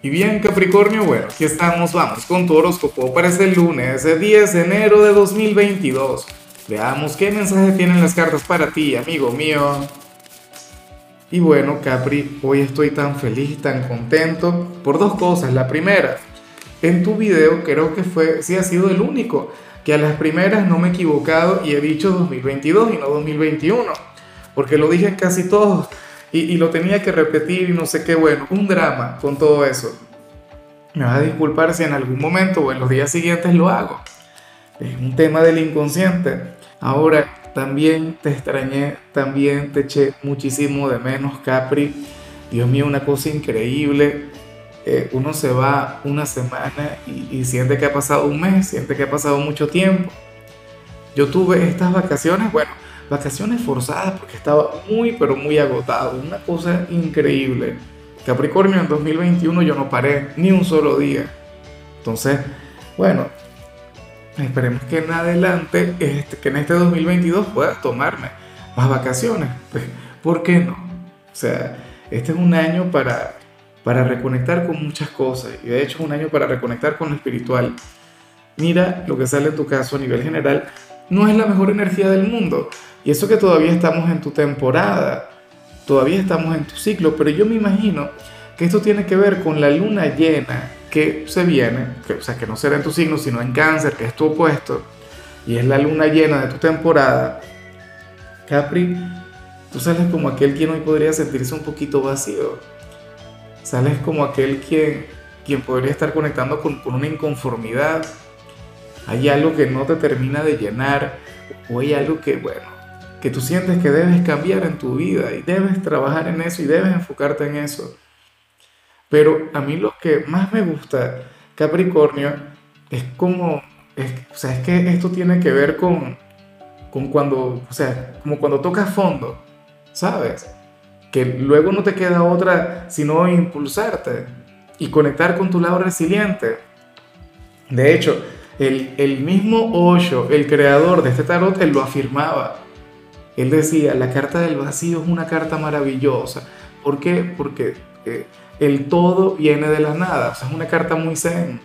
Y bien, Capricornio, bueno, aquí estamos, vamos con tu horóscopo para este lunes, 10 de enero de 2022. Veamos qué mensaje tienen las cartas para ti, amigo mío. Y bueno, Capri, hoy estoy tan feliz, tan contento por dos cosas. La primera, en tu video creo que fue, sí ha sido el único, que a las primeras no me he equivocado y he dicho 2022 y no 2021, porque lo dije casi todos y, lo tenía que repetir y no sé qué, bueno, un drama con todo eso. Me vas a disculpar si en algún momento o en los días siguientes lo hago. Es un tema del inconsciente. Ahora, también te extrañé, también te eché muchísimo de menos, Capri. Dios mío, una cosa increíble. Eh, uno se va una semana y, y siente que ha pasado un mes, siente que ha pasado mucho tiempo. Yo tuve estas vacaciones, bueno, vacaciones forzadas porque estaba muy, pero muy agotado. Una cosa increíble. Capricornio en 2021 yo no paré ni un solo día. Entonces, bueno, esperemos que en adelante, este, que en este 2022 pueda tomarme más vacaciones. Pues, ¿Por qué no? O sea, este es un año para, para reconectar con muchas cosas. Y de hecho es un año para reconectar con lo espiritual. Mira lo que sale en tu caso a nivel general. No es la mejor energía del mundo. Y eso que todavía estamos en tu temporada, todavía estamos en tu ciclo, pero yo me imagino que esto tiene que ver con la luna llena que se viene, que, o sea, que no será en tu signo, sino en cáncer, que es tu opuesto, y es la luna llena de tu temporada. Capri, tú sales como aquel quien hoy podría sentirse un poquito vacío. Sales como aquel quien, quien podría estar conectando con, con una inconformidad. Hay algo que no te termina de llenar, o hay algo que, bueno, que tú sientes que debes cambiar en tu vida y debes trabajar en eso y debes enfocarte en eso. Pero a mí lo que más me gusta, Capricornio, es como, es, o sea, es que esto tiene que ver con, con cuando, o sea, como cuando tocas fondo, ¿sabes? Que luego no te queda otra sino impulsarte y conectar con tu lado resiliente. De hecho, el, mismo Osho, el creador de este tarot, él lo afirmaba él decía, la carta del vacío es una carta maravillosa. ¿Por qué? Porque eh, el todo viene de la nada. Es una carta muy zen.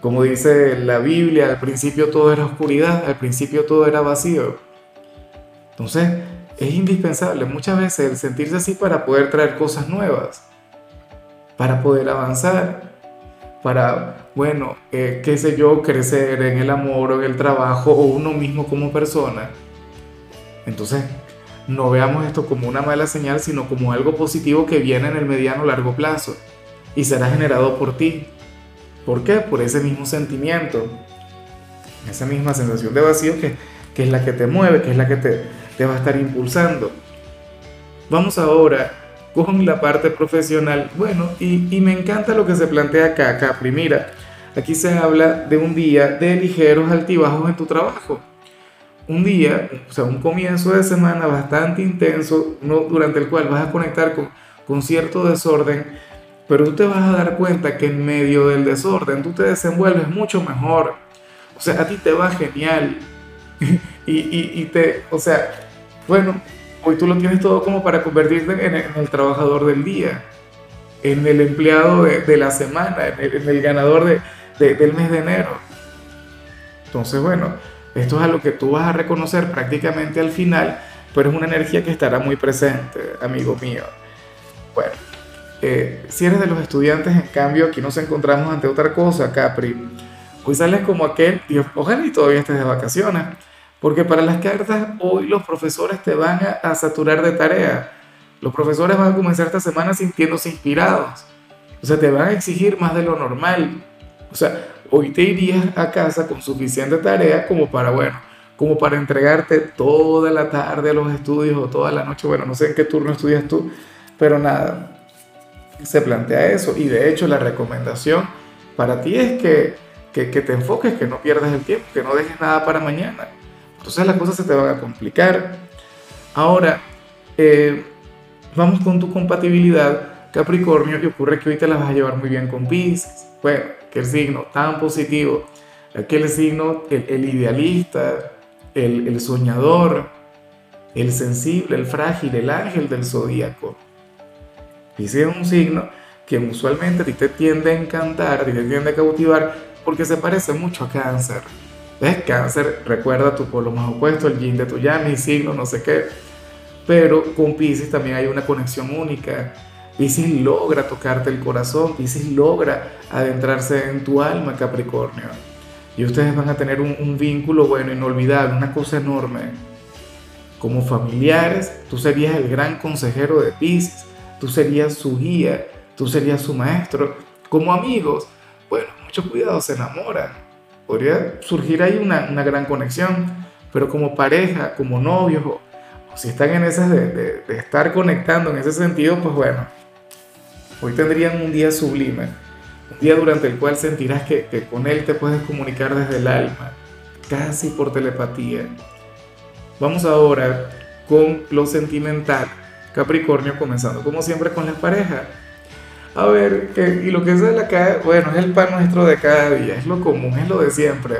Como dice la Biblia, al principio todo era oscuridad, al principio todo era vacío. Entonces, es indispensable muchas veces sentirse así para poder traer cosas nuevas, para poder avanzar, para, bueno, eh, qué sé yo, crecer en el amor o en el trabajo o uno mismo como persona. Entonces, no veamos esto como una mala señal, sino como algo positivo que viene en el mediano largo plazo y será generado por ti. ¿Por qué? Por ese mismo sentimiento, esa misma sensación de vacío que, que es la que te mueve, que es la que te, te va a estar impulsando. Vamos ahora con la parte profesional. Bueno, y, y, me encanta lo que se plantea acá, Capri. Mira, aquí se habla de un día de ligeros altibajos en tu trabajo un día, o sea, un comienzo de semana bastante intenso, durante el cual vas a conectar con, con cierto desorden, pero tú te vas a dar cuenta que en medio del desorden tú te desenvuelves mucho mejor. O sea, a ti te va genial. y, y, y, te, o sea, bueno, hoy tú lo tienes todo como para convertirte en el, trabajador del día, en el empleado de, la semana, en el, ganador de, de, del mes de enero. Entonces, bueno, esto es algo que tú vas a reconocer prácticamente al final, pero es una energía que estará muy presente, amigo mío. Bueno, eh, si eres de los estudiantes, en cambio, aquí nos encontramos ante otra cosa, Capri. Hoy sales como aquel, Dios, ojalá y todavía estés de vacaciones, porque para las cartas hoy los profesores te van a, a saturar de tareas. Los profesores van a comenzar esta semana sintiéndose inspirados. O sea, te van a exigir más de lo normal. O sea, hoy te irías a casa con suficiente tarea como para, bueno, como para entregarte toda la tarde a los estudios o toda la noche, bueno, no sé en qué turno estudias tú, pero nada, se plantea eso y de hecho la recomendación para ti es que, que, que te enfoques, que no pierdas el tiempo, que no dejes nada para mañana. Entonces las cosas se te van a complicar. Ahora, eh, vamos con tu compatibilidad Capricornio y ocurre que hoy te la vas a llevar muy bien con Pisces. Bueno, que el signo tan positivo, aquel signo, el, idealista, el, el, soñador, el sensible, el frágil, el ángel del zodíaco. Si es un signo que usualmente a ti te tiende a encantar, a ti te tiende a cautivar, porque se parece mucho a cáncer. ¿Ves? Cáncer recuerda tu polo más opuesto, el yin de tu yang, mi signo, no sé qué. Pero con Pisces también hay una conexión única. Pisces logra tocarte el corazón, Pisces logra adentrarse en tu alma, Capricornio. Y ustedes van a tener un, un vínculo, bueno, inolvidable, una cosa enorme. Como familiares, tú serías el gran consejero de Pisces, tú serías su guía, tú serías su maestro. Como amigos, bueno, mucho cuidado, se enamoran podría surgir ahí una, una gran conexión, pero como pareja, como novios, o, si están en esas de, de, estar conectando en ese sentido, pues bueno, hoy tendrían un día sublime, un día durante el cual sentirás que, que con él te puedes comunicar desde el alma, casi por telepatía. Vamos ahora con lo sentimental. Capricornio comenzando como siempre con las parejas. A ver, y lo que es de la cada, bueno, es el pan nuestro de cada día, es lo común, es lo de siempre.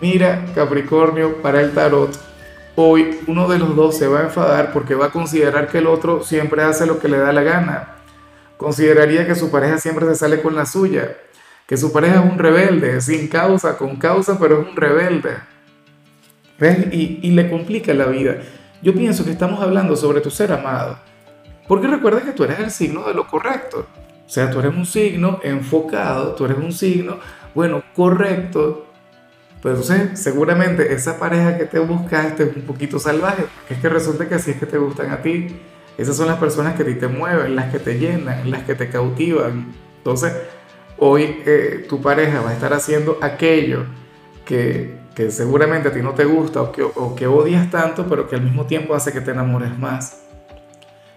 Mira, Capricornio, para el tarot, hoy uno de los dos se va a enfadar porque va a considerar que el otro siempre hace lo que le da la gana. Consideraría que su pareja siempre se sale con la suya, que su pareja es un rebelde, sin causa, con causa, pero es un rebelde. ¿Ves? Y, y le complica la vida. Yo pienso que estamos hablando sobre tu ser amado porque recuerda que tú eres el signo de lo correcto. O sea, tú eres un signo enfocado, tú eres un signo, bueno, correcto. Pero entonces, seguramente esa pareja que te buscaste es un poquito salvaje. Es que resulta que así es que te gustan a ti. Esas son las personas que a ti te mueven, las que te llenan, las que te cautivan. Entonces, hoy eh, tu pareja va a estar haciendo aquello que, que seguramente a ti no te gusta o que, o que odias tanto, pero que al mismo tiempo hace que te enamores más.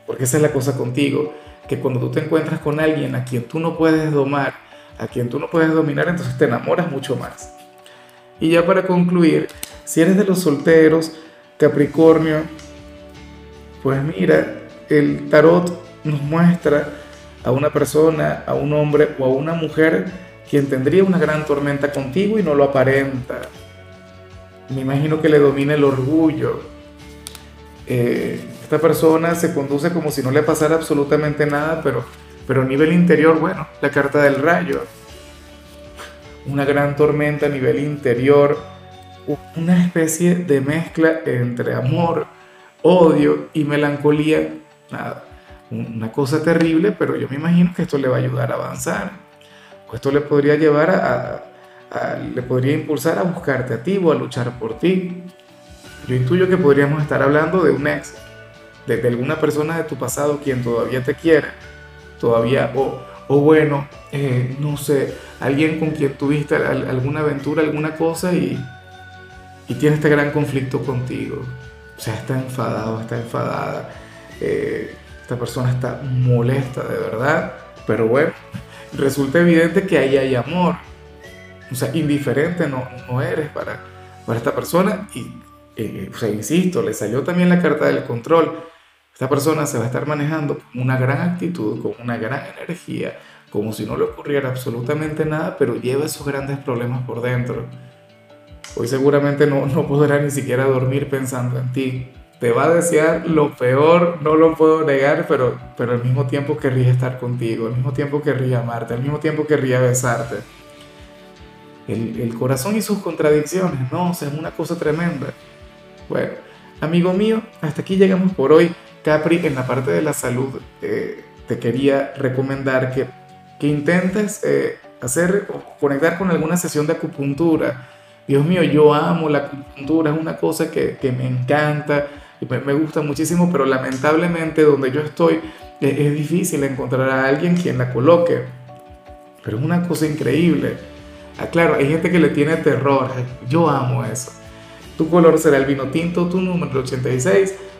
Porque esa es la cosa contigo, que cuando tú te encuentras con alguien a quien tú no puedes domar, a quien tú no puedes dominar, entonces te enamoras mucho más. Y ya para concluir, si eres de los solteros, Capricornio, pues mira, el tarot nos muestra a una persona, a un hombre o a una mujer quien tendría una gran tormenta contigo y no lo aparenta. Me imagino que le domina el orgullo. Eh, esta persona se conduce como si no le pasara absolutamente nada, pero, pero a nivel interior, bueno, la carta del rayo. Una gran tormenta a nivel interior, una especie de mezcla entre amor, odio y melancolía. Nada, una cosa terrible, pero yo me imagino que esto le va a ayudar a avanzar. Esto le podría llevar a, le podría impulsar a buscarte a ti o a luchar por ti. Yo intuyo que podríamos estar hablando de un ex de, alguna persona de tu pasado quien todavía te quiere, todavía, o, o bueno, eh, no sé, alguien con quien tuviste alguna aventura, alguna cosa y, y tiene este gran conflicto contigo. O sea, está enfadado, está enfadada. Eh, esta persona está molesta de verdad, pero bueno, resulta evidente que ahí hay amor. O sea, indiferente no, no eres para, para esta persona y, eh, o sea, insisto, le salió también la carta del control. Esta persona se va a estar manejando con una gran actitud, con una gran energía, como si no le ocurriera absolutamente nada, pero lleva esos grandes problemas por dentro. Hoy seguramente no, no podrá ni siquiera dormir pensando en ti. Te va a desear lo peor, no lo puedo negar, pero, pero al mismo tiempo querría estar contigo, al mismo tiempo querría amarte, al mismo tiempo querría besarte. El, el corazón y sus contradicciones, no, o sea, es una cosa tremenda. Bueno, amigo mío, hasta aquí llegamos por hoy. Capri, en la parte de la salud, eh, te quería recomendar que, que intentes eh, hacer conectar con alguna sesión de acupuntura. Dios mío, yo amo la acupuntura, es una cosa que, que me encanta y me, gusta muchísimo, pero lamentablemente donde yo estoy es, es difícil encontrar a alguien quien la coloque. Pero es una cosa increíble. Ah, claro, hay gente que le tiene terror. Yo amo eso. Tu color será el vino tinto, tu número 86.